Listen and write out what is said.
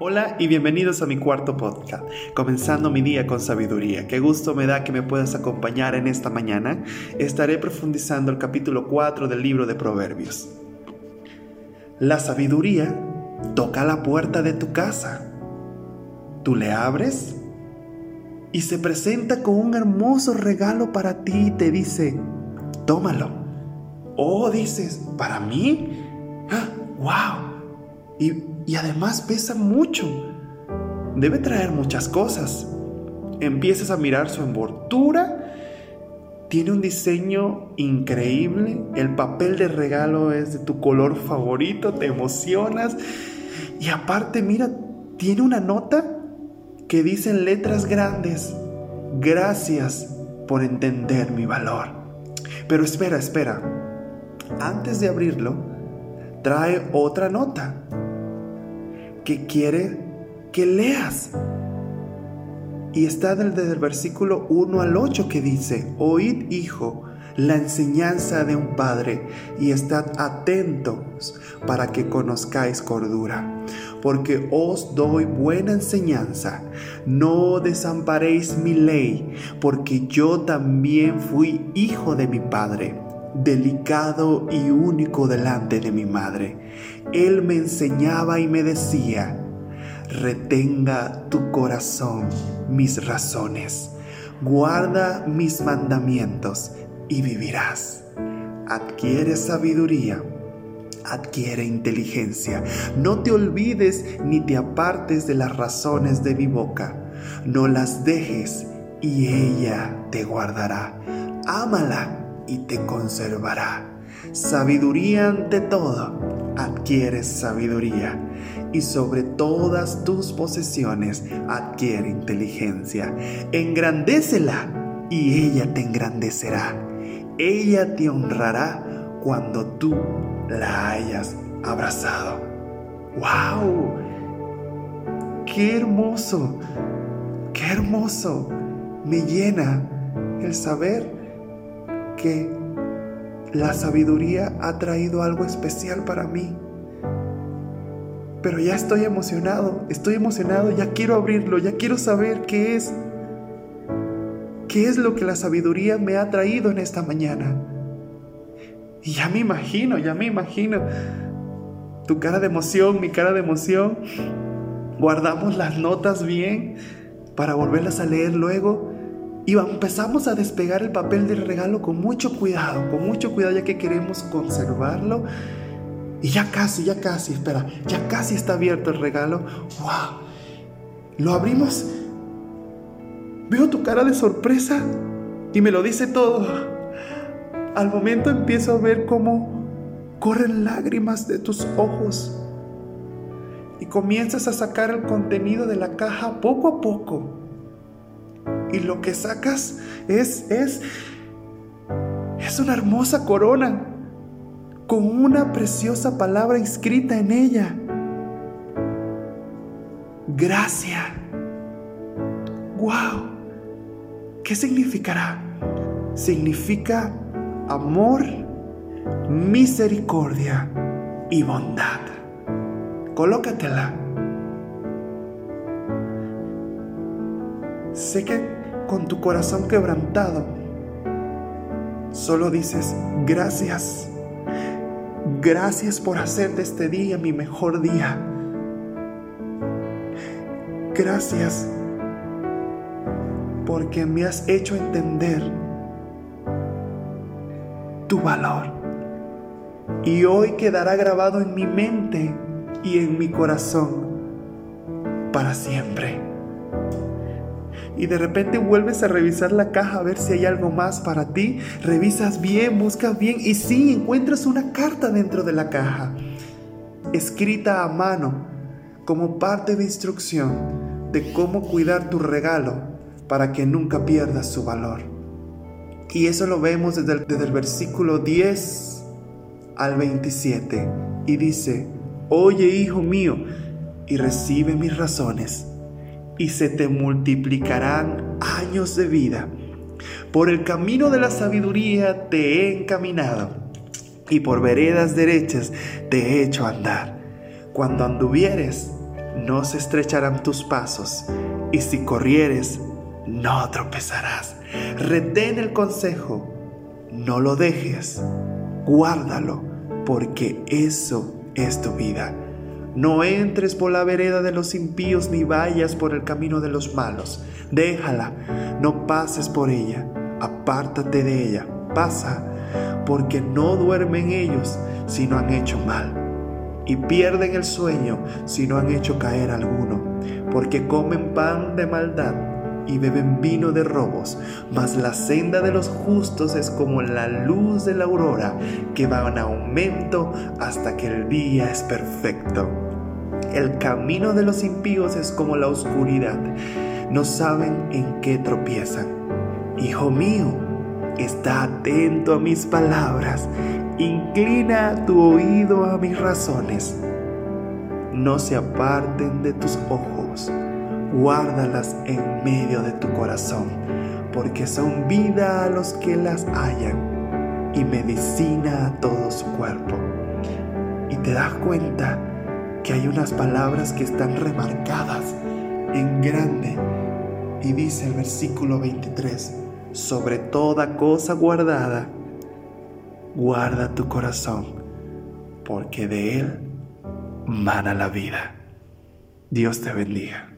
Hola y bienvenidos a mi cuarto podcast, comenzando mi día con sabiduría. Qué gusto me da que me puedas acompañar en esta mañana. Estaré profundizando el capítulo 4 del libro de Proverbios. La sabiduría toca la puerta de tu casa. Tú le abres y se presenta con un hermoso regalo para ti y te dice, tómalo. Oh, dices, ¿para mí? ¡Ah, ¡Wow! Y y además pesa mucho. Debe traer muchas cosas. Empiezas a mirar su envoltura. Tiene un diseño increíble. El papel de regalo es de tu color favorito. Te emocionas. Y aparte, mira, tiene una nota que dice en letras grandes. Gracias por entender mi valor. Pero espera, espera. Antes de abrirlo, trae otra nota que quiere que leas. Y está desde el versículo 1 al 8 que dice, oíd hijo la enseñanza de un padre y estad atentos para que conozcáis cordura. Porque os doy buena enseñanza, no desamparéis mi ley, porque yo también fui hijo de mi padre delicado y único delante de mi madre. Él me enseñaba y me decía, retenga tu corazón mis razones, guarda mis mandamientos y vivirás. Adquiere sabiduría, adquiere inteligencia. No te olvides ni te apartes de las razones de mi boca. No las dejes y ella te guardará. Ámala y te conservará. Sabiduría ante todo, adquieres sabiduría y sobre todas tus posesiones adquiere inteligencia. Engrandécela y ella te engrandecerá. Ella te honrará cuando tú la hayas abrazado. ¡Wow! ¡Qué hermoso! ¡Qué hermoso! Me llena el saber que la sabiduría ha traído algo especial para mí. Pero ya estoy emocionado, estoy emocionado, ya quiero abrirlo, ya quiero saber qué es. ¿Qué es lo que la sabiduría me ha traído en esta mañana? Y ya me imagino, ya me imagino. Tu cara de emoción, mi cara de emoción. Guardamos las notas bien para volverlas a leer luego y empezamos a despegar el papel del regalo con mucho cuidado, con mucho cuidado ya que queremos conservarlo. Y ya casi, ya casi, espera, ya casi está abierto el regalo. ¡Wow! Lo abrimos. Veo tu cara de sorpresa y me lo dice todo. Al momento empiezo a ver cómo corren lágrimas de tus ojos y comienzas a sacar el contenido de la caja poco a poco y lo que sacas es, es, es una hermosa corona con una preciosa palabra inscrita en ella. Gracia. ¡Wow! ¿Qué significará? Significa amor, misericordia y bondad. Colócatela. Sé que con tu corazón quebrantado, solo dices, gracias, gracias por hacer de este día mi mejor día. Gracias porque me has hecho entender tu valor. Y hoy quedará grabado en mi mente y en mi corazón para siempre y de repente vuelves a revisar la caja a ver si hay algo más para ti, revisas bien, buscas bien y sí encuentras una carta dentro de la caja, escrita a mano como parte de instrucción de cómo cuidar tu regalo para que nunca pierdas su valor. Y eso lo vemos desde el, desde el versículo 10 al 27 y dice, oye hijo mío, y recibe mis razones y se te multiplicarán años de vida. Por el camino de la sabiduría te he encaminado y por veredas derechas te he hecho andar. Cuando anduvieres, no se estrecharán tus pasos, y si corrieres, no tropezarás. Retén el consejo, no lo dejes, guárdalo, porque eso es tu vida. No entres por la vereda de los impíos ni vayas por el camino de los malos. Déjala, no pases por ella, apártate de ella, pasa, porque no duermen ellos si no han hecho mal, y pierden el sueño si no han hecho caer alguno, porque comen pan de maldad y beben vino de robos, mas la senda de los justos es como la luz de la aurora, que va en aumento hasta que el día es perfecto. El camino de los impíos es como la oscuridad, no saben en qué tropiezan. Hijo mío, está atento a mis palabras, inclina tu oído a mis razones. No se aparten de tus ojos guárdalas en medio de tu corazón, porque son vida a los que las hallan y medicina a todo su cuerpo. Y te das cuenta que hay unas palabras que están remarcadas en grande. Y dice el versículo 23, sobre toda cosa guardada, guarda tu corazón, porque de él mana la vida. Dios te bendiga.